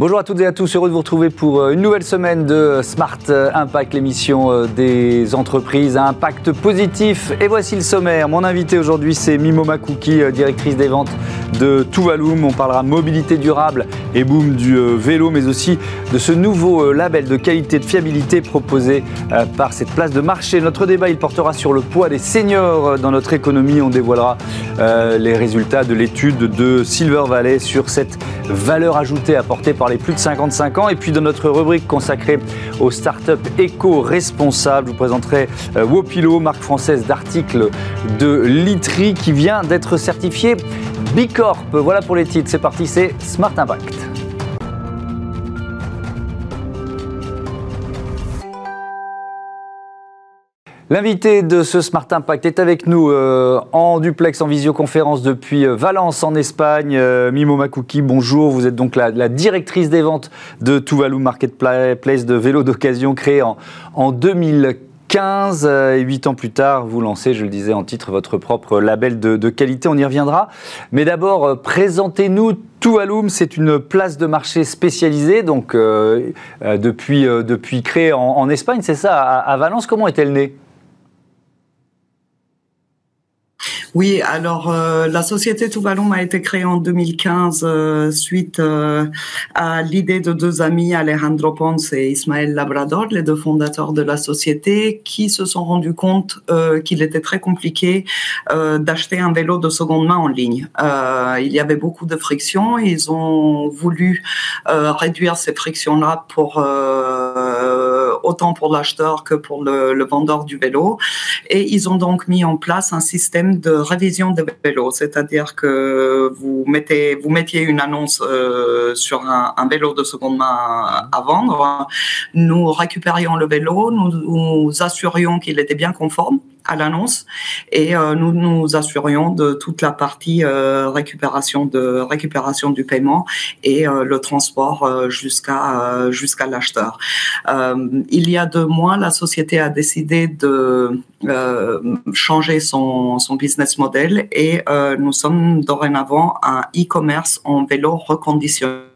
Bonjour à toutes et à tous, heureux de vous retrouver pour euh, une nouvelle semaine de Smart Impact, l'émission euh, des entreprises à impact positif. Et voici le sommaire. Mon invité aujourd'hui, c'est Mimo Makouki, euh, directrice des ventes de Tuvalum. On parlera mobilité durable et boom du vélo, mais aussi de ce nouveau label de qualité de fiabilité proposé par cette place de marché. Notre débat, il portera sur le poids des seniors dans notre économie. On dévoilera les résultats de l'étude de Silver Valley sur cette valeur ajoutée apportée par les plus de 55 ans. Et puis dans notre rubrique consacrée aux startups éco-responsables, je vous présenterai euh, Wopilo, marque française d'articles de literie qui vient d'être certifiée Voilà pour les titres, c'est parti, c'est Smart Impact. L'invité de ce Smart Impact est avec nous euh, en duplex, en visioconférence depuis euh, Valence, en Espagne. Euh, Mimo Makouki, bonjour. Vous êtes donc la, directrice des ventes de Tuvalu Marketplace de vélos d'occasion créé en, en 2015. Et huit ans plus tard, vous lancez, je le disais en titre, votre propre label de, qualité. On y reviendra. Mais d'abord, présentez-nous Tuvalum, c'est une place de marché spécialisée, donc depuis, depuis créée en, Espagne, c'est ça, à Valence. Comment est-elle née? Oui, alors euh, la société Tuvalu a été créée en 2015 euh, suite euh, à l'idée de deux amis, Alejandro Ponce et Ismaël Labrador, les deux fondateurs de la société, qui se sont rendus compte qu'il était très compliqué d'acheter un vélo de seconde main en ligne. il y avait beaucoup de frictions. Ils ont voulu réduire ces frictions-là pour autant pour l'acheteur que pour le, vendeur du vélo. Et ils ont donc mis en place un système de révision de vélo, c'est-à-dire que vous mettez, mettiez une annonce euh, sur un, vélo de seconde main à vendre. Nous récupérions le vélo, nous, nous assurions qu'il était bien conforme à l'annonce et euh, nous nous assurions de toute la partie euh, récupération de récupération du paiement et euh, le transport jusqu'à jusqu'à l'acheteur. il y a deux mois, la société a décidé de changer son, son business model et nous sommes dorénavant un e-commerce en vélo reconditionné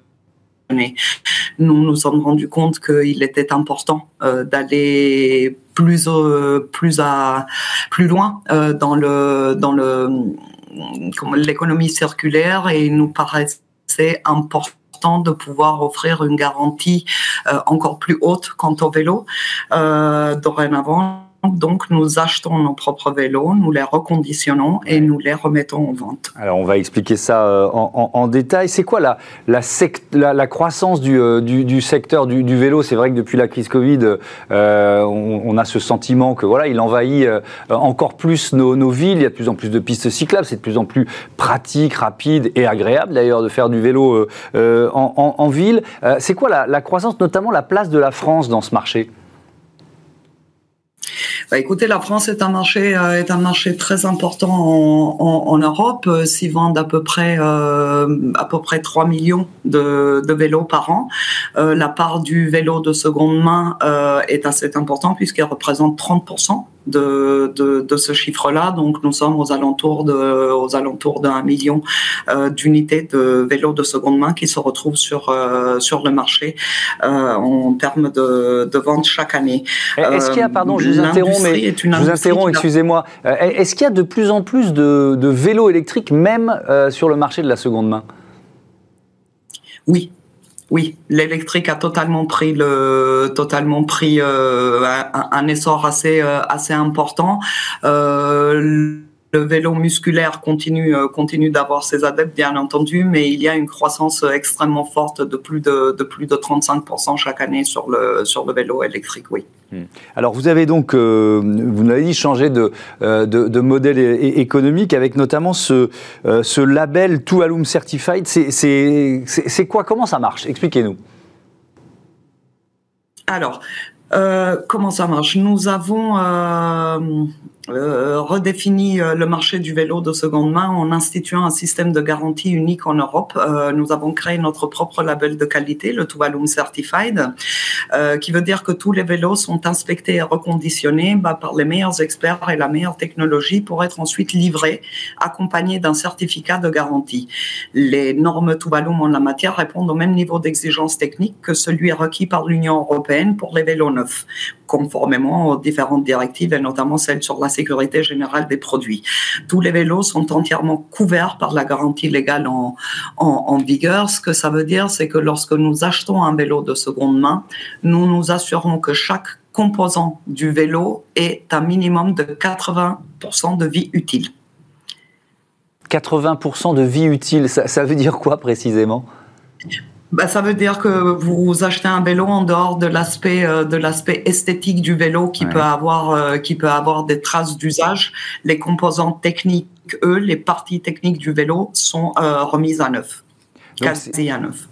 nous nous sommes rendus compte qu'il était important euh, d'aller plus euh, plus à plus loin euh, dans le dans le l'économie circulaire et il nous paraissait important de pouvoir offrir une garantie encore plus haute quant au vélo. dorénavant, donc, nous achetons nos propres vélos, nous les reconditionnons et nous les remettons en vente. Alors, on va expliquer ça euh, en, détail. C'est quoi la, la, croissance euh, du, secteur du, vélo? C'est vrai que depuis la crise Covid, euh, on, a ce sentiment que voilà, il envahit encore plus nos, villes. Il y a de plus en plus de pistes cyclables. C'est de plus en plus pratique, rapide et agréable d'ailleurs de faire du vélo en, ville. C'est quoi la croissance, notamment la place de la France dans ce marché? Bah, écoutez, la France est un marché euh, est un marché très important en, en, Europe. Euh, s'y vendent à peu près euh, à peu près 3 millions de, de vélos par an. la part du vélo de seconde main est assez importante puisqu'elle représente 30 de, de, ce chiffre-là. Donc, nous sommes aux alentours de, aux alentours d'un million euh, d'unités de vélos de seconde main qui se retrouvent sur, euh, sur le marché euh, en termes de, de vente chaque année. Est-ce qu'il y a, pardon, je vous interromps, mais je vous interromps, excusez-moi. Est-ce qu'il y a de plus en plus de, de vélos électriques, même sur le marché de la seconde main? Oui, oui, l'électrique a totalement pris le totalement pris euh, un, essor assez euh, assez important. Euh, le vélo musculaire continue euh, continue d'avoir ses adeptes bien entendu, mais il y a une croissance extrêmement forte de plus de, de plus de 35% chaque année sur le sur le vélo électrique. Oui. Hmm. Alors vous avez donc, euh, vous l'avez dit, changé de, euh, de, de, modèle économique avec notamment ce, ce label Tualum Certified. C'est quoi? Comment ça marche? Expliquez-nous. Alors, comment ça marche? Nous avons euh, redéfini euh, le marché du vélo de seconde main en instituant un système de garantie unique en Europe. Euh, nous avons créé notre propre label de qualité, le Tuvalu Certified, qui veut dire que tous les vélos sont inspectés et reconditionnés bah, par les meilleurs experts et la meilleure technologie pour être ensuite livrés, accompagnés d'un certificat de garantie. Les normes Tuvalu en la matière répondent au même niveau d'exigence technique que celui requis par l'Union européenne pour les vélos neufs, conformément aux différentes directives et notamment celle sur la sécurité générale des produits. Tous les vélos sont entièrement couverts par la garantie légale en, en, vigueur. Ce que ça veut dire, c'est que lorsque nous achetons un vélo de seconde main, nous nous assurons que chaque composant du vélo est un minimum de 80% de vie utile. 80% de vie utile, ça, ça veut dire quoi précisément? Bah, ça veut dire que vous achetez un vélo en dehors de l'aspect euh, de l'aspect esthétique du vélo qui peut avoir euh, qui peut avoir des traces d'usage. Les composants techniques, eux, les parties techniques du vélo sont euh, remises à neuf.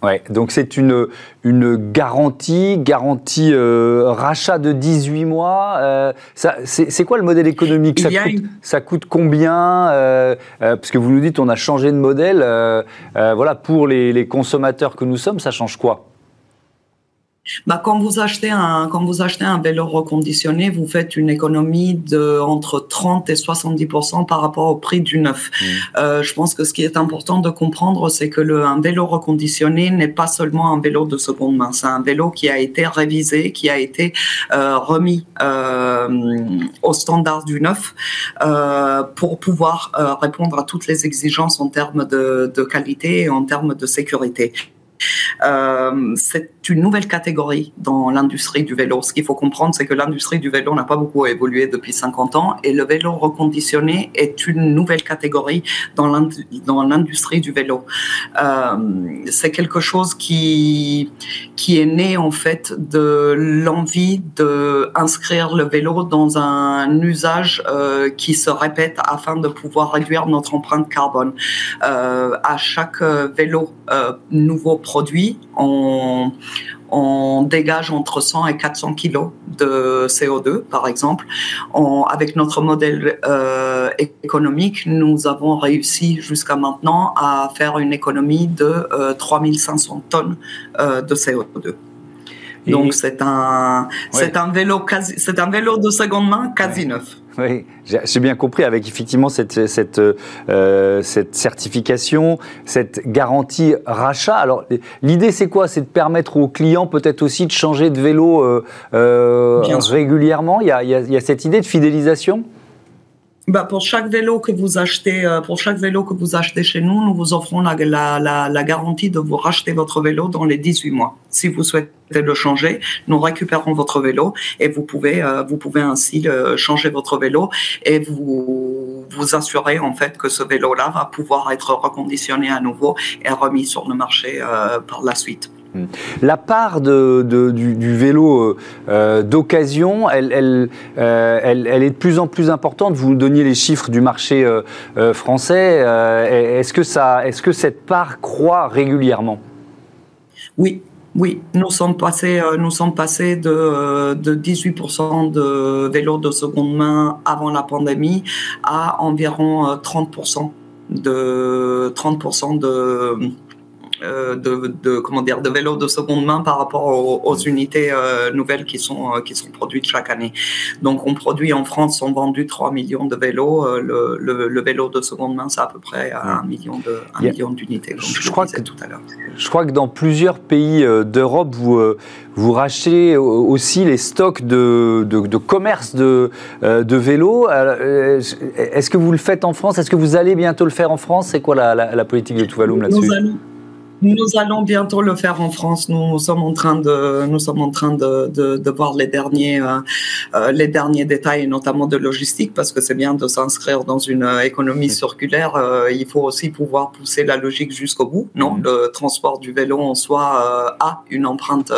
Ouais, donc c'est une, une garantie, garantie euh, rachat de 18 mois. Euh, c'est quoi le modèle économique? Ça coûte, ça coûte, combien euh, Parce que vous nous dites on a changé de modèle. voilà, pour les, les consommateurs que nous sommes, ça change quoi? Bah, quand vous achetez un quand vous achetez un vélo reconditionné, vous faites une économie de entre 30 et 70% par rapport au prix du neuf. Mmh. Euh, je pense que ce qui est important de comprendre, c'est que le un vélo reconditionné n'est pas seulement un vélo de seconde main, c'est un vélo qui a été révisé, qui a été euh, remis euh, au standard du neuf euh, pour pouvoir euh, répondre à toutes les exigences en termes de, de qualité et en termes de sécurité. Euh, c'est une nouvelle catégorie dans l'industrie du vélo. Ce qu'il faut comprendre, c'est que l'industrie du vélo n'a pas beaucoup évolué depuis 50 ans et le vélo reconditionné est une nouvelle catégorie dans l'industrie du vélo. Euh, c'est quelque chose qui, qui est né en fait de l'envie d'inscrire le vélo dans un usage euh, qui se répète afin de pouvoir réduire notre empreinte carbone. À chaque vélo nouveau produit, on, on dégage entre 100 et 400 kilos de CO2, par exemple. avec notre modèle euh, économique, nous avons réussi jusqu'à maintenant à faire une économie de 3500 euh, tonnes euh, de CO2. Donc c'est un, c'est un vélo quasi, c'est un vélo de seconde main quasi neuf. Oui, j'ai bien compris avec effectivement cette, cette, euh, cette certification, cette garantie rachat. Alors l'idée c'est quoi? C'est de permettre aux clients peut-être aussi de changer de vélo euh, euh, régulièrement? Il y, a, il y, a, cette idée de fidélisation? Bah pour chaque vélo que vous achetez, euh, pour chaque vélo que vous achetez chez nous, nous vous offrons la, la, la, garantie de vous racheter votre vélo dans les 18 mois. Si vous souhaitez le changer, nous récupérons votre vélo et vous pouvez, euh, vous pouvez ainsi changer votre vélo et vous vous assurer en fait que ce vélo-là va pouvoir être reconditionné à nouveau et remis sur le marché euh, par la suite. Hmm. La part du, vélo euh, euh, d'occasion, euh, elle, est de plus en plus importante. Vous donniez les chiffres du marché français. est-ce, que cette part croît régulièrement? Oui, oui, nous sommes passés, nous sommes passés de, de 18% de vélos de seconde main avant la pandémie à environ 30% de 30% de de, de, comment dire de vélos de seconde main par rapport aux, unités euh, nouvelles qui sont euh, qui sont produites chaque année. Donc on produit en France, sont vendus 3 millions de vélos. Le, le, vélo de seconde main, c'est à peu près un million de un million d'unités. Je, je crois que tout à l'heure. Je crois que dans plusieurs pays d'Europe, vous vous rachetez aussi les stocks de, de, de commerce de, de vélos. Est-ce que vous le faites en France? Est-ce que vous allez bientôt le faire en France? C'est quoi la, la, politique de Tuvalu là-dessus? Nous allons bientôt le faire en France. Nous sommes en train de, nous sommes en train de, de, de voir les derniers, euh, euh les derniers détails, notamment de logistique, parce que c'est bien de s'inscrire dans une euh, économie circulaire. Euh, il faut aussi pouvoir pousser la logique jusqu'au bout. Non, mm-hmm. le transport du vélo en soi a une empreinte,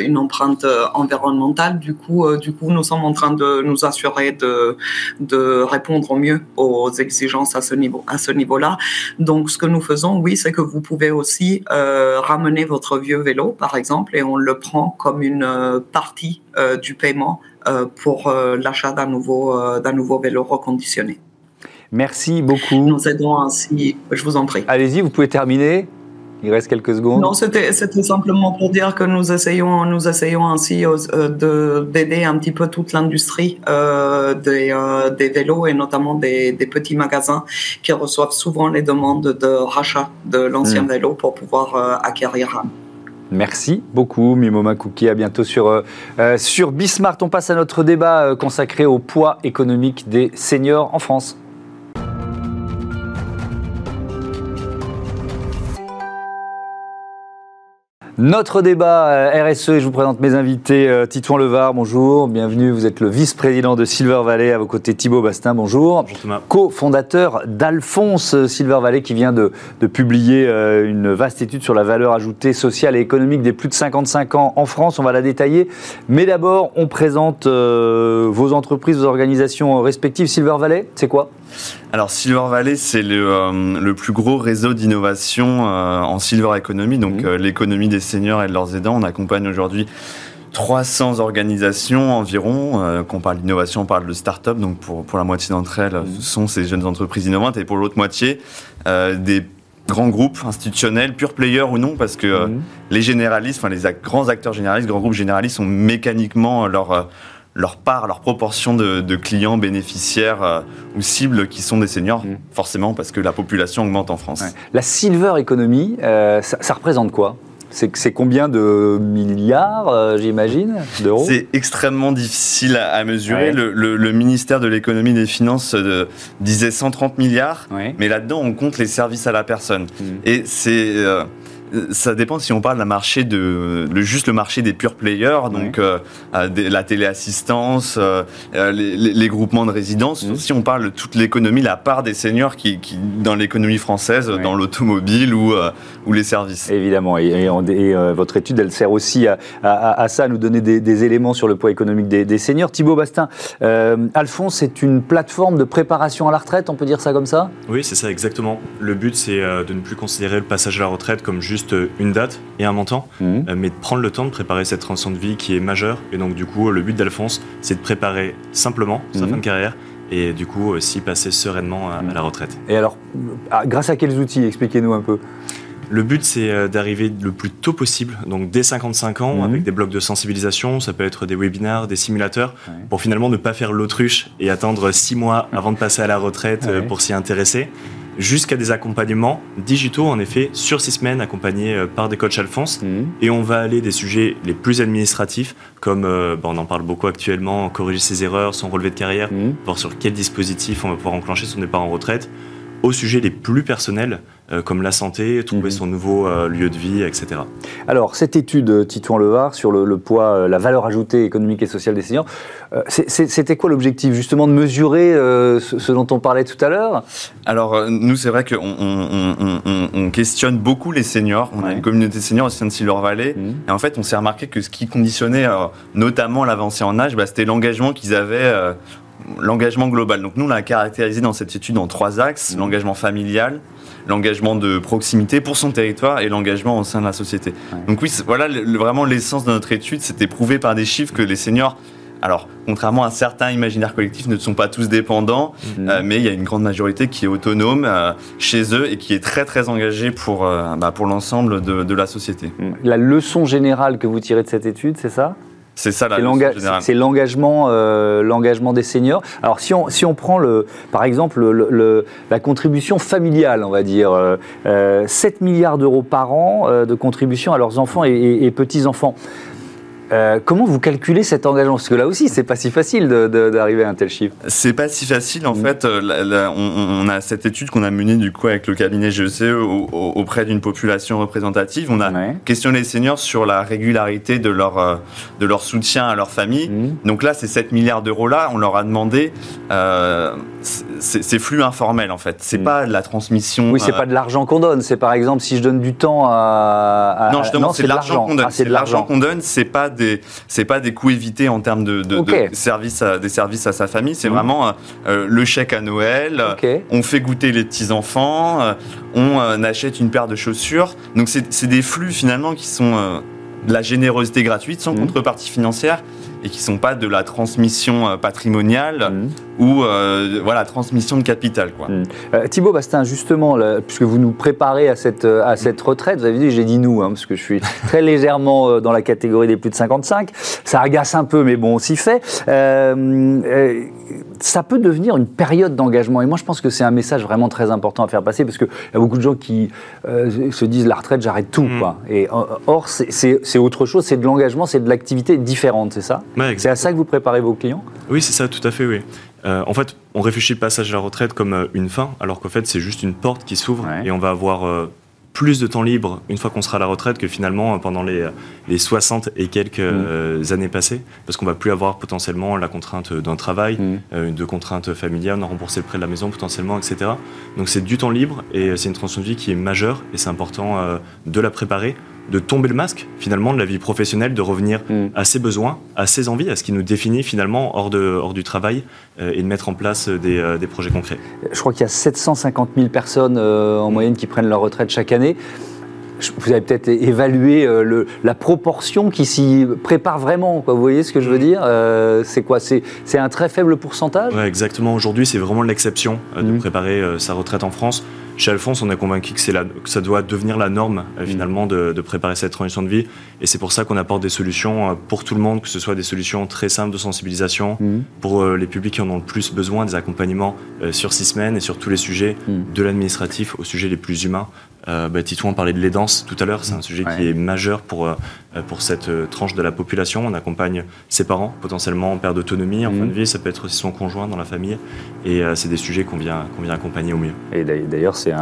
une empreinte environnementale. Du coup, du coup, nous sommes en train de nous assurer de, de répondre au mieux aux exigences à ce niveau, à ce niveau-là. Donc, ce que nous faisons, oui, c'est que vous pouvez pouvez aussi ramener votre vieux vélo, par exemple, et on le prend comme une partie du paiement pour l'achat d'un nouveau, d'un nouveau vélo reconditionné. Merci beaucoup. Nous aidons ainsi, je vous en prie. Allez-y, vous pouvez terminer. Il reste quelques secondes. Non, c'était simplement pour dire que nous essayons, nous essayons ainsi euh, d'aider un petit peu toute l'industrie euh, des, euh, des, vélos et notamment des, des, petits magasins qui reçoivent souvent les demandes de rachat de l'ancien hmm. vélo pour pouvoir euh, acquérir un. Merci beaucoup, Mimoma Cookie. À bientôt sur, sur Bismart. On passe à notre débat consacré au poids économique des seniors en France. Notre débat euh, RSE, et je vous présente mes invités. Euh, Titouan Levar, bonjour, bienvenue. Vous êtes le vice-président de Silver Valley. À vos côtés, Thibaut Bastin, bonjour. Bonjour Co-fondateur d'Alphonse euh, Silver Valley qui vient de, publier une vaste étude sur la valeur ajoutée sociale et économique des plus de 55 ans en France. On va la détailler. Mais d'abord, on présente vos entreprises, vos organisations respectives. Silver Valley, c'est quoi? Alors Silver Valley, c'est le, euh, le, plus gros réseau d'innovation euh, en Silver Economy, donc mmh. euh, l'économie des seniors et de leurs aidants. On accompagne aujourd'hui 300 organisations environ. quand on parle d'innovation, on parle de start-up. Donc pour, pour la moitié d'entre elles, mmh. ce sont ces jeunes entreprises innovantes. Et pour l'autre moitié, des grands groupes institutionnels, pure players ou non, parce que mmh. les généralistes, enfin les grands acteurs généralistes, grands groupes généralistes ont mécaniquement leur leur part, leur proportion de, clients bénéficiaires euh, ou cibles qui sont des seniors, mm. forcément parce que la population augmente en France. La silver economy, euh, ça, représente quoi? C'est combien de milliards, euh, j'imagine, d'euros? C'est extrêmement difficile à, mesurer. Le, ministère de l'économie et des finances disait 130 milliards, mais là-dedans, on compte les services à la personne. Mm. Et c'est ça dépend si on parle d'un marché de le, juste le marché des pure players, donc euh, la téléassistance, euh, euh, les, groupements de résidence. Mhm. Si on parle de toute l'économie, la part des seniors qui, dans l'économie française, dans l'automobile ou, ou les services. Évidemment, et, votre étude, elle sert aussi à, ça, à nous donner des, éléments sur le poids économique des, des seniors. Thibaut Bastin, Alphonse, c'est une plateforme de préparation à la retraite, on peut dire ça comme ça? Oui, c'est ça exactement. Le but, c'est de ne plus considérer le passage à la retraite comme juste une date et un montant, mhm. euh, mais de prendre le temps de préparer cette transition de vie qui est majeure. Et donc, du coup, le but d'Alphonse, c'est de préparer simplement sa mhm. fin de carrière et du coup aussi passer sereinement à, la retraite. Et alors, ah, grâce à quels outils? Expliquez-nous un peu. Le but, c'est euh, d'arriver le plus tôt possible, donc dès 55 ans, mhm. avec des blocs de sensibilisation. Ça peut être des webinaires, des simulateurs, pour finalement ne pas faire l'autruche et attendre six mois avant de passer à la retraite euh, pour s'y intéresser jusqu'à des accompagnements digitaux, en effet, sur six semaines, accompagnés euh, par des coachs Alphonse. Mhm. Et on va aller des sujets les plus administratifs, comme euh, bah, on en parle beaucoup actuellement, corriger ses erreurs, son relevé de carrière, mmh. voir sur quel dispositif on va pouvoir enclencher son départ en retraite, aux sujets les plus personnels, comme la santé, trouver mhm. son nouveau euh, lieu de vie, etc. Alors, cette étude, euh, Titouan Levar, sur le, poids, la valeur ajoutée économique et sociale des seniors, c'était quoi l'objectif Justement de mesurer ce, dont on parlait tout à l'heure? Alors, nous, c'est vrai qu'on on, questionne beaucoup les seniors. On a une communauté de seniors au sein de Silver Valley. Mhm. Et en fait, on s'est remarqué que ce qui conditionnait notamment l'avancée en âge, bah, c'était l'engagement qu'ils avaient l'engagement global. Donc nous, on l'a caractérisé dans cette étude en trois axes. Mhm. L'engagement familial, l'engagement de proximité pour son territoire et l'engagement au sein de la société. Donc oui, voilà vraiment l'essence de notre étude, c'était prouvé par des chiffres que les seniors alors, contrairement à certains imaginaires collectifs, ne sont pas tous dépendants, mhm. euh, mais il y a une grande majorité qui est autonome euh, chez eux et qui est très très engagée pour, euh, bah, pour l'ensemble de, de, la société. La leçon générale que vous tirez de cette étude, c'est ça? C'est ça la C'est l'engagement, euh, l'engagement des seniors. Alors si on, si on prend le, par exemple le, la contribution familiale, on va dire, 7 euh, milliards d'euros par an euh, de contribution à leurs enfants et petits-enfants. Euh, comment vous calculez cet engagement? Parce que là aussi, c'est pas si facile d'arriver à un tel chiffre. C'est pas si facile. En mm. fait, euh, on, a cette étude qu'on a menée du coup avec le cabinet GECE auprès d'une population représentative. On a questionné les seniors sur la régularité de leur, euh, de leur soutien à leur famille. Mm. Donc là, ces 7 milliards d'euros là, on leur a demandé c'est flux informel en fait. C'est mm. pas de la transmission. Oui, c'est pas de l'argent qu'on donne. C'est par exemple si je donne du temps à. non, justement, c'est de l'argent qu'on donne. Ah, c'est de l'argent qu'on donne. C'est pas des, c'est pas des coûts évités en termes de, de, services, à, des services à sa famille. C'est mm. vraiment le chèque à Noël. On fait goûter les petits enfants. on achète une paire de chaussures. Donc c'est des flux finalement qui sont de la générosité gratuite sans mmh. contrepartie financière et qui sont pas de la transmission euh, patrimoniale mmh. ou euh, voilà transmission de capital quoi. Mmh. Euh, Thibaut Bastin justement puisque vous nous préparez à cette à cette retraite vous avez dit j'ai dit nous hein, parce que je suis très légèrement dans la catégorie des plus de 55 ça agace un peu mais bon on s'y fait ça peut devenir une période d'engagement. Et moi, je pense que c'est un message vraiment très important à faire passer parce qu'il y a beaucoup de gens qui euh, se disent la retraite, j'arrête tout. Mm. Quoi. Et, euh, or, c'est autre chose, c'est de l'engagement, c'est de l'activité différente, c'est ça? C'est à ça que vous préparez vos clients? Oui, c'est ça, tout à fait, oui. Euh, en fait, on réfléchit le passage à la retraite comme une fin, alors qu'en fait, c'est juste une porte qui s'ouvre et on va avoir plus de temps libre une fois qu'on sera à la retraite que finalement pendant les, les 60 et quelques mm. euh, années passées, parce qu'on va plus avoir potentiellement la contrainte d'un travail, mm. euh, de contraintes familiales, on a remboursé le prêt de la maison potentiellement, etc. Donc c'est du temps libre et c'est une transition de vie qui est majeure et c'est important euh, de la préparer de tomber le masque finalement de la vie professionnelle, de revenir mm. à ses besoins, à ses envies, à ce qui nous définit finalement hors, de, hors du travail euh, et de mettre en place des, euh, des, projets concrets. Je crois qu'il y a 750 000 personnes euh, en moyenne qui prennent leur retraite chaque année. Vous avez peut-être évalué le, la proportion qui s'y prépare vraiment. Quoi. Vous voyez ce que je veux mm. dire C'est quoi? C'est un très faible pourcentage? Ouais, Exactement. Aujourd'hui, c'est vraiment l'exception de mm. préparer sa retraite en France. Chez Alphonse, on est convaincu que, la, que ça doit devenir la norme euh, mm. finalement de, préparer cette transition de vie. Et c'est pour ça qu'on apporte des solutions euh, pour tout le monde, que ce soit des solutions très simples de sensibilisation mm. pour euh, les publics qui en ont le plus besoin, des accompagnements sur six semaines et sur tous les sujets, mm. de l'administratif aux sujets les plus humains. Euh, bah, Titouan parlait de l'aidance tout à l'heure, c'est un sujet qui est majeur pour, euh, pour cette euh, tranche de la population. On accompagne ses parents, potentiellement en perte d'autonomie, en fin de vie, ça peut être aussi son conjoint dans la famille, et euh, c'est des sujets qu'on vient, qu'on vient accompagner au mieux. Et d'ailleurs, c'est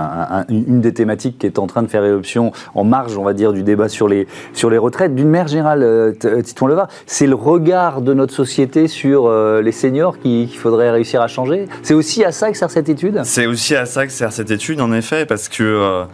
une des thématiques qui est en train de faire éruption en marge, on va dire, du débat sur les, sur les retraites. D'une manière générale, Titouan Leva, c'est le regard de notre société sur les seniors qu'il faudrait réussir à changer? C'est aussi à ça que sert cette étude? C'est aussi à ça que sert cette étude, en effet, parce que euh,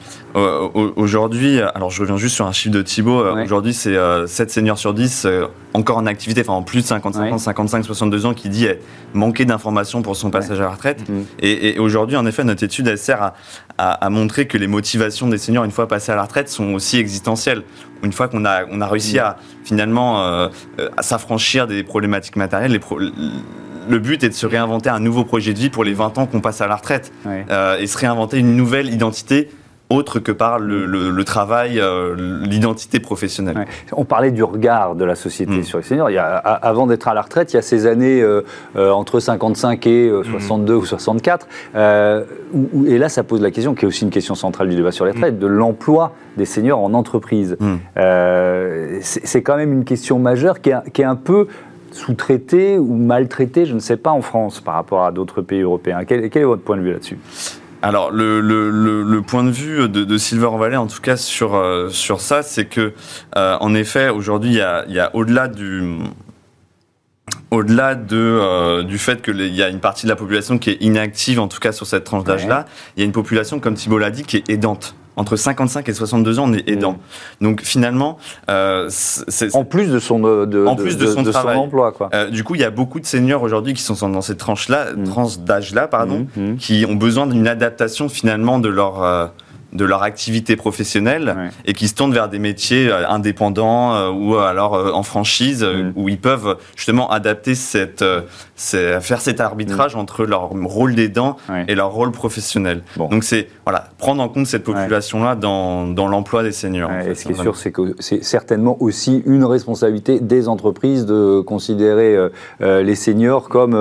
aujourd'hui, alors je reviens juste sur un chiffre de Thibaut, euh, aujourd'hui c'est 7 euh, seniors sur 10 encore en activité, enfin en plus de 55 ans, 55, 62 ans, qui dit manquer d'informations pour son passage à la retraite. Mm-hmm. Et, aujourd'hui, en effet, notre étude, elle sert à, montrer que les motivations des seniors, une fois passés à la retraite, sont aussi existentielles. Une fois qu'on a, on a réussi mm. à finalement à s'affranchir des problématiques matérielles, les le but est de se réinventer un nouveau projet de vie pour les 20 ans qu'on passe à la retraite et se réinventer une nouvelle identité autre que par le, travail, euh, l'identité professionnelle. On parlait du regard de la société mm. sur les seniors. Il y a, avant d'être à la retraite, il y a ces années euh, euh, entre 55 et 62 mm. ou 64. et là, ça pose la question, qui est aussi une question centrale du débat sur les retraites, mm. de l'emploi des seniors en entreprise. C'est quand même une question majeure qui est, qui est un peu sous-traitée ou maltraitée, je ne sais pas, en France par rapport à d'autres pays européens. quel est votre point de vue là-dessus? Alors le, le, le, point de vue de, de, Silver Valley, en tout cas sur euh, sur ça, c'est que euh, en effet aujourd'hui il y a, y a au-delà du au-delà de, euh, du fait qu'il y a une partie de la population qui est inactive, en tout cas sur cette tranche d'âge-là, il y a une population, comme Thibault l'a dit, qui est aidante entre 55 et 62 ans, on est aidant. Mmh. Donc finalement, euh, c'est en plus de son de, en plus de, son, travail. emploi, quoi. Euh, du coup, il y a beaucoup de seniors aujourd'hui qui sont dans cette tranche-là, mmh. tranche d'âge-là, pardon, mmh. qui ont besoin d'une adaptation finalement de leur euh, de leur activité professionnelle et qui se tournent vers des métiers euh, indépendants euh, ou alors euh, en franchise où ils peuvent justement adapter cette, faire cet arbitrage entre leur rôle d'aidant et leur rôle professionnel. Donc c'est voilà prendre en compte cette population là dans, dans l'emploi des seniors. et ce qui est sûr c'est que c'est certainement aussi une responsabilité des entreprises de considérer les seniors comme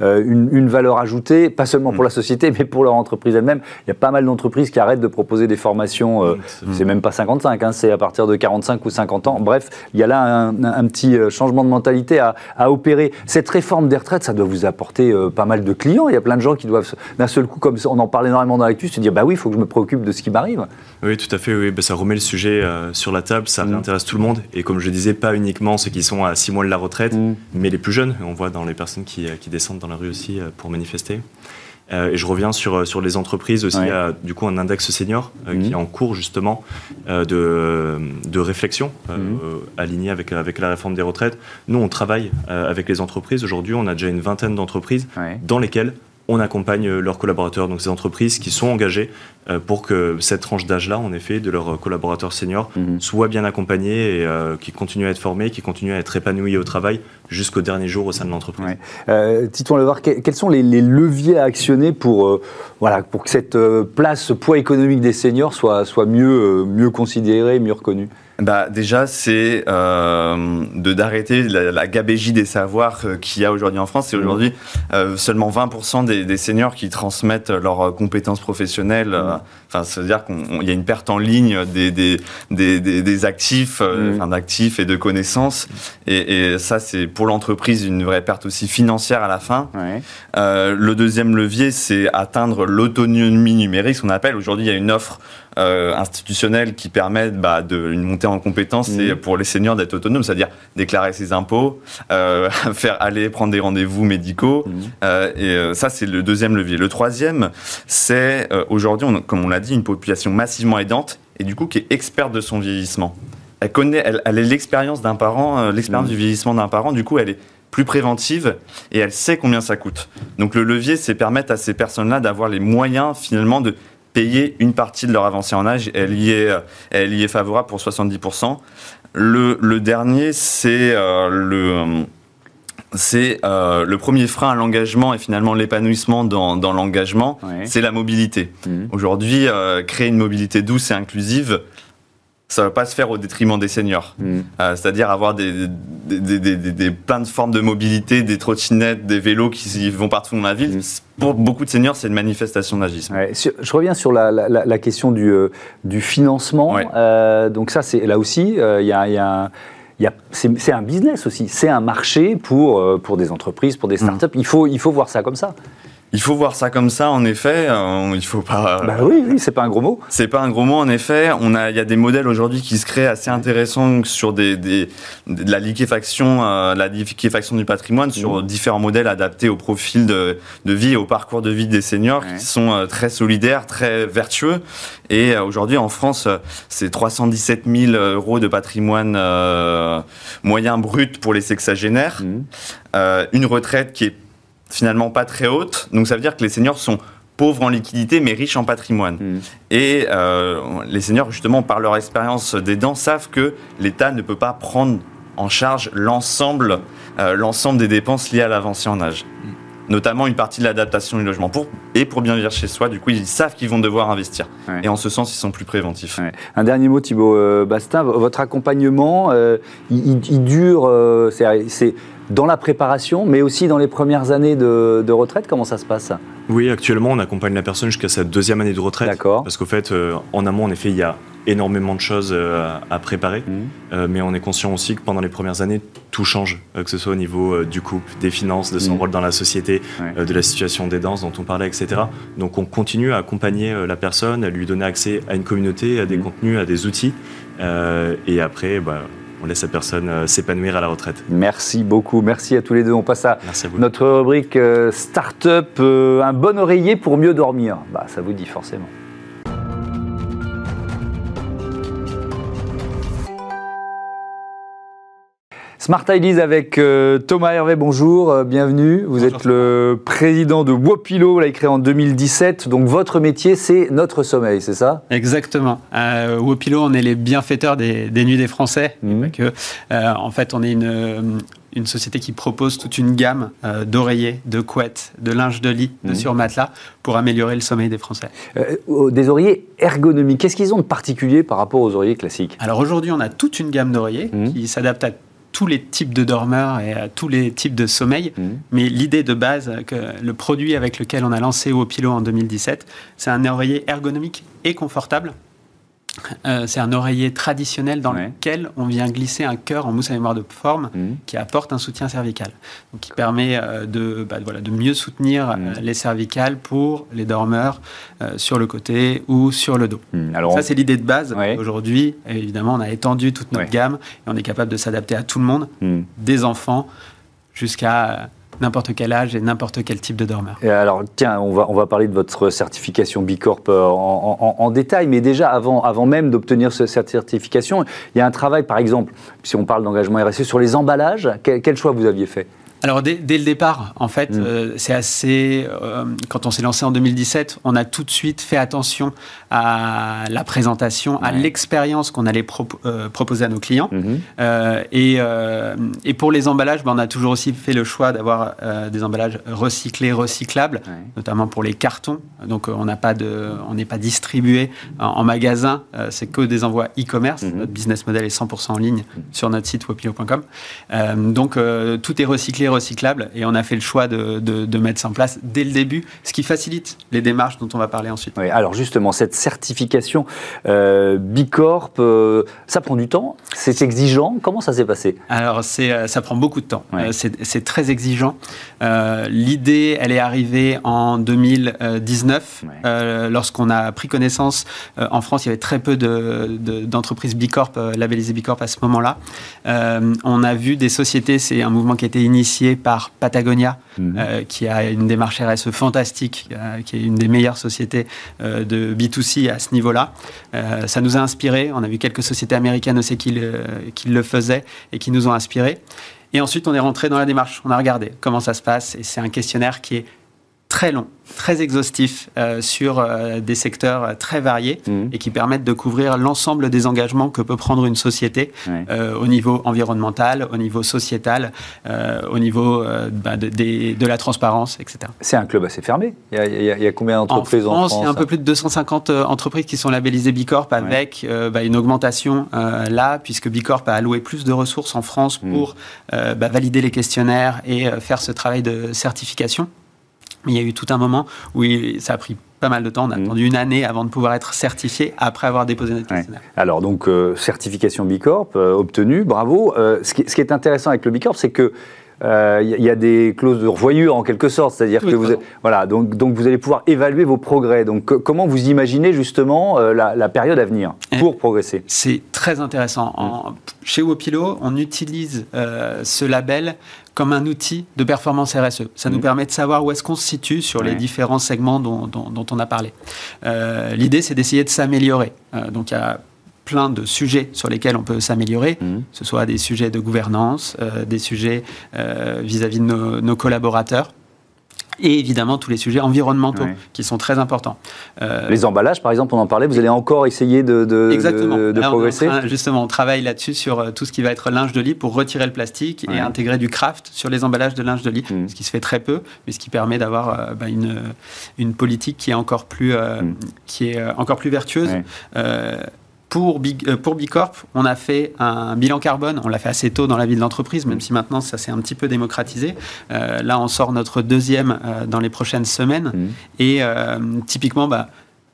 une, une, valeur ajoutée, pas seulement pour mm. la société mais pour leur entreprise elle-même. Il y a pas mal d'entreprises qui arrêtent de proposer des formations, euh, c'est même pas 55, hein, c'est à partir de 45 ou 50 ans. Bref, il y a là un, petit euh, changement de mentalité à, opérer. Cette réforme des retraites, ça doit vous apporter euh, pas mal de clients. Il y a plein de gens qui doivent, d'un seul coup, comme on en parle énormément dans l'actu, se dire bah oui, il faut que je me préoccupe de ce qui m'arrive. Oui, tout à fait. Oui. Bah, ça remet le sujet sur la table, ça mm. intéresse tout le monde. Et comme je disais, pas uniquement ceux qui sont à 6 mois de la retraite, mm. mais les plus jeunes. On voit dans les personnes qui, qui descendent dans la rue aussi pour manifester. Et je reviens sur, sur les entreprises aussi. Il y a du coup un index senior qui mhm. est en cours justement de, de réflexion mhm. aligné avec, avec la réforme des retraites. Nous, on travaille avec les entreprises. Aujourd'hui, on a déjà une vingtaine d'entreprises dans lesquelles on accompagne leurs collaborateurs, donc ces entreprises qui sont engagées euh, pour que cette tranche d'âge-là, en effet, de leurs collaborateurs seniors, mhm. soit bien accompagnée et euh, qui continuent à être formés, qui continuent à être épanouis au travail jusqu'au dernier jour au sein de l'entreprise. Ouais. Euh, Titouan Levar, quels sont les, leviers à actionner pour, voilà, pour que cette place, ce poids économique des seniors soit, soit mieux, mieux considéré, mieux reconnu? Bah, Déjà, c'est euh, de d'arrêter la, gabégie des savoirs euh, qu'il y a aujourd'hui en France. C'est mmh. aujourd'hui euh, seulement 20% des, des, seniors qui transmettent leurs compétences professionnelles. Mmh. Enfin, c'est-à-dire qu'il y a une perte en ligne des, des, des, des actifs, mmh. enfin, d'actifs et de connaissances. Et, et ça, c'est pour l'entreprise une vraie perte aussi financière à la fin. Ouais. le deuxième levier, c'est atteindre l'autonomie numérique, ce qu'on appelle. Aujourd'hui, il y a une offre euh, institutionnelle qui permettent bah, de, une montée en compétences, mmh. pour les seniors d'être autonomes, c'est-à-dire déclarer ses impôts, euh, faire aller prendre des rendez-vous médicaux. Mmh. Euh, et euh, ça, c'est le deuxième levier. Le troisième, c'est euh, aujourd'hui, comme on l'a dit, une population massivement aidante et du coup qui est experte de son vieillissement. Elle connaît, elle, elle a l'expérience d'un parent, l'expérience mmh. du vieillissement d'un parent. Du coup, elle est plus préventive et elle sait combien ça coûte. Donc le levier, c'est permettre à ces personnes-là d'avoir les moyens finalement de payer une partie de leur avancée en âge. Elle y est, elle y est favorable pour 70%. Le, le dernier, c'est euh, le c'est euh, le premier frein à l'engagement et finalement l'épanouissement dans, dans l'engagement, c'est la mobilité. Mmh. Aujourd'hui, euh, créer une mobilité douce et inclusive, ça ne va pas se faire au détriment des seniors. Mm. Euh, c'est-à-dire avoir des, des, des, des, plein de formes de mobilité, des trottinettes, des vélos qui vont partout dans la ville. Mm. Pour beaucoup de seniors, c'est une manifestation d'agisme. je reviens sur la, la, la question du, euh, du financement. Euh, donc ça, c'est là aussi, il y a, y a c'est un business aussi, c'est un marché pour, pour des entreprises, pour des mm. startups. Il, faut, il faut voir ça comme ça. Il faut voir ça comme ça, en effet. Euh, il faut pas. Bah oui, oui, c'est pas un gros mot. C'est pas un gros mot, en effet. On a, il y a des modèles aujourd'hui qui se créent assez intéressants sur des, des de la liquéfaction, euh, la liquéfaction du patrimoine, sur mmh. différents modèles adaptés au profil de, de vie et au parcours de vie des seniors, qui sont euh, très solidaires, très vertueux. Et euh, aujourd'hui, en France, c'est 317 000 euros de patrimoine moyen brut pour les sexagénaires. Mmh. une retraite qui est finalement pas très haute. Donc ça veut dire que les seniors sont pauvres en liquidité mais riches en patrimoine. Hmm. Et euh, les seniors, justement, par leur expérience d'aidant, savent que l'État ne peut pas prendre en charge l'ensemble euh, l'ensemble des dépenses liées à l'avancée en âge. Hmm. Notamment une partie de l'adaptation du logement. Pour, et pour bien vivre chez soi, du coup, ils savent qu'ils vont devoir investir. Et en ce sens, ils sont plus préventifs. Un dernier mot, Thibaut euh, Bastin. Votre accompagnement, il, il, dure, c'est dans la préparation, mais aussi dans les premières années de, retraite Comment ça se passe? Oui, actuellement, on accompagne la personne jusqu'à sa deuxième année de retraite. D'accord. Parce qu'au fait, euh, en amont, en effet, il y a énormément de choses euh, à préparer, mmh. euh, mais on est conscient aussi que pendant les premières années, tout change, que ce soit au niveau du couple, des finances, de son mmh. rôle dans la société, de la situation des danses dont on parlait, etc. Donc on continue à accompagner la personne, à lui donner accès à une communauté, à des mmh. contenus, à des outils, et après, bah, on laisse la personne euh, s'épanouir à la retraite. Merci beaucoup, merci à tous les deux. On passe à, notre rubrique euh, Startup, euh, un bon oreiller pour mieux dormir. Bah, ça vous dit forcément. Smart Ideas avec euh, Thomas Hervé, bonjour, euh, bienvenue. Vous êtes le président de Wopilo, l'a créé en 2017. Donc votre métier, c'est notre sommeil, c'est ça? Exactement. Euh, Wopilo, on est les bienfaiteurs des, nuits des Français. Mhm. Que, euh, en fait, on est une, une société qui propose toute une gamme d'oreillers, de couettes, de linge de lit, de mhm. surmatelas pour améliorer le sommeil des Français. des oreillers ergonomiques, qu'est-ce qu'ils ont de particulier par rapport aux oreillers classiques? Alors aujourd'hui, on a toute une gamme d'oreillers mhm. qui s'adaptent à tous les types de dormeurs et à tous les types de sommeil. Mmh. Mais l'idée de base, que le produit avec lequel on a lancé Opilo en 2017, c'est un oreiller ergonomique et confortable euh, c'est un oreiller traditionnel dans lequel on vient glisser un cœur en mousse à mémoire de forme mmh. qui apporte un soutien cervical, donc qui permet euh, de, bah, voilà, de mieux soutenir euh, mmh. les cervicales pour les dormeurs sur le côté ou sur le dos. Mmh. Alors Ça, c'est l'idée de base. Aujourd'hui, évidemment, on a étendu toute notre gamme et on est capable de s'adapter à tout le monde, des enfants jusqu'à n'importe quel âge et n'importe quel type de dormeur. Et alors, tiens, on va, on va parler de votre certification Bicorp euh, en, en, détail, mais déjà, avant, avant même d'obtenir cette certification, il y a un travail, par exemple, si on parle d'engagement RSE, sur les emballages. quel choix vous aviez fait? Alors dès, le départ, en fait, mm. euh, c'est assez. Euh, quand on s'est lancé en 2017, on a tout de suite fait attention à la présentation, à l'expérience qu'on allait euh, proposer à nos clients. Mm-hmm. Et, et, pour les emballages, ben, on a toujours aussi fait le choix d'avoir des emballages recyclés, recyclables, notamment pour les cartons. Donc on n'a pas de, on n'est pas distribué en, magasin. c'est que des envois e-commerce. Mm-hmm. Notre business model est 100% en ligne mm. sur notre site wopilo.com. donc tout est recyclé recyclable et on a fait le choix de, de, mettre ça en place dès le début, ce qui facilite les démarches dont on va parler ensuite. Oui, alors justement, cette certification euh, Bicorp, euh, ça prend du temps, c'est exigeant, comment ça s'est passé? Alors euh, ça prend beaucoup de temps, euh, c'est, très exigeant. l'idée, elle est arrivée en 2019, lorsqu'on a pris connaissance, en France, il y avait très peu de, d'entreprises Bicorp, labellisées Bicorp à ce moment-là. on a vu des sociétés, c'est un mouvement qui a été initié par Patagonia, mhm. euh, qui a une démarche RSE fantastique, euh, qui est une des meilleures sociétés euh, de B2C à ce niveau-là. ça nous a inspiré. On a vu quelques sociétés américaines aussi qui le, qui le faisaient et qui nous ont inspirés. Et ensuite, on est rentré dans la démarche. On a regardé comment ça se passe. Et c'est un questionnaire qui est très long, très exhaustif euh, sur euh, des secteurs euh, très variés mmh. et qui permettent de couvrir l'ensemble des engagements que peut prendre une société au niveau environnemental, au niveau sociétal, au niveau bah, de, de, la transparence, etc. C'est un club assez fermé. Il y a, combien d'entreprises en, France, Il y a un peu plus de 250 entreprises qui sont labellisées Bicorp avec bah, une augmentation là, puisque Bicorp a alloué plus de ressources en France mmh. pour bah, valider les questionnaires et faire ce travail de certification. Il y a eu tout un moment où ça a pris pas mal de temps. On a mmh. attendu une année avant de pouvoir être certifié après avoir déposé notre questionnaire. Alors, donc, euh, certification Bicorp euh, obtenue, bravo. Euh, ce, qui, ce, qui, est intéressant avec le Bicorp, c'est que il euh, y, a des clauses de revoyure en quelque sorte, c'est-à-dire que vous, voilà, donc, donc vous allez pouvoir évaluer vos progrès. Donc comment vous imaginez justement euh, la, période à venir pour progresser? C'est très intéressant. En, chez Wopilo, on utilise euh, ce label comme un outil de performance RSE. Ça nous mmh. permet de savoir où est-ce qu'on se situe sur les différents segments dont, dont, on a parlé. L'idée, c'est d'essayer de s'améliorer. donc il y a plein de sujets sur lesquels on peut s'améliorer, mmh. que ce soit des sujets de gouvernance, euh, des sujets euh, vis-à-vis de nos, collaborateurs et évidemment tous les sujets environnementaux qui sont très importants. Euh, les emballages, par exemple, on en parlait, vous allez encore essayer de, de, exactement. de, progresser Justement, on travaille là-dessus sur tout ce qui va être linge de lit pour retirer le plastique et intégrer du craft sur les emballages de linge de lit, mmh. ce qui se fait très peu, mais ce qui permet d'avoir bah, une, une politique qui est encore plus, mmh. qui est encore plus vertueuse. Pour, euh, pour Bicorp, on a fait un bilan carbone. On l'a fait assez tôt dans la vie de l'entreprise, même si maintenant ça s'est un petit peu démocratisé. Euh, là, on sort notre deuxième euh, dans les prochaines semaines. Mmh. Et typiquement, bah,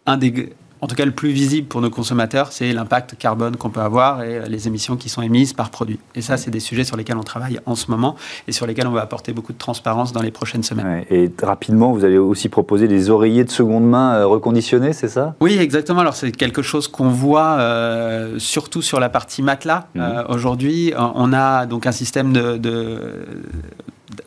un des en tout cas le plus visible pour nos consommateurs, c'est l'impact carbone qu'on peut avoir et les émissions qui sont émises par produit. Et ça, c'est des sujets sur lesquels on travaille en ce moment et sur lesquels on va apporter beaucoup de transparence dans les prochaines semaines. et rapidement, vous allez aussi proposer des oreillers de seconde main euh, reconditionnés, c'est ça? Oui, exactement. Alors c'est quelque chose qu'on voit euh, surtout sur la partie matelas. Mmh. Euh, aujourd'hui, on a donc un système de, de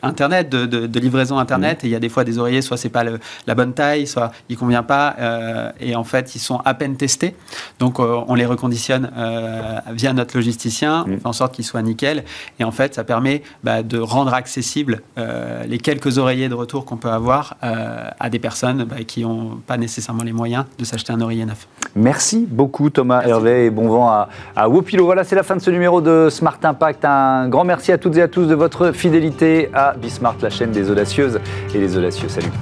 Internet, de, livraison Internet, et il y a des fois des oreillers, soit c'est pas la bonne taille, soit il convient pas, euh, et en fait ils sont à peine testés. Donc euh, on les reconditionne euh, via notre logisticien, on fait en sorte qu'ils soient nickel, et en fait ça permet bah, de rendre accessibles les quelques oreillers de retour qu'on peut avoir à des personnes bah, qui n'ont pas nécessairement les moyens de s'acheter un oreiller neuf. Merci beaucoup Thomas Hervé et bon vent à, à Wopilo. Voilà, c'est la fin de ce numéro de Smart Impact. Un grand merci à toutes et à tous de votre fidélité à à Bismart, la chaîne des audacieuses et les audacieux. Salut.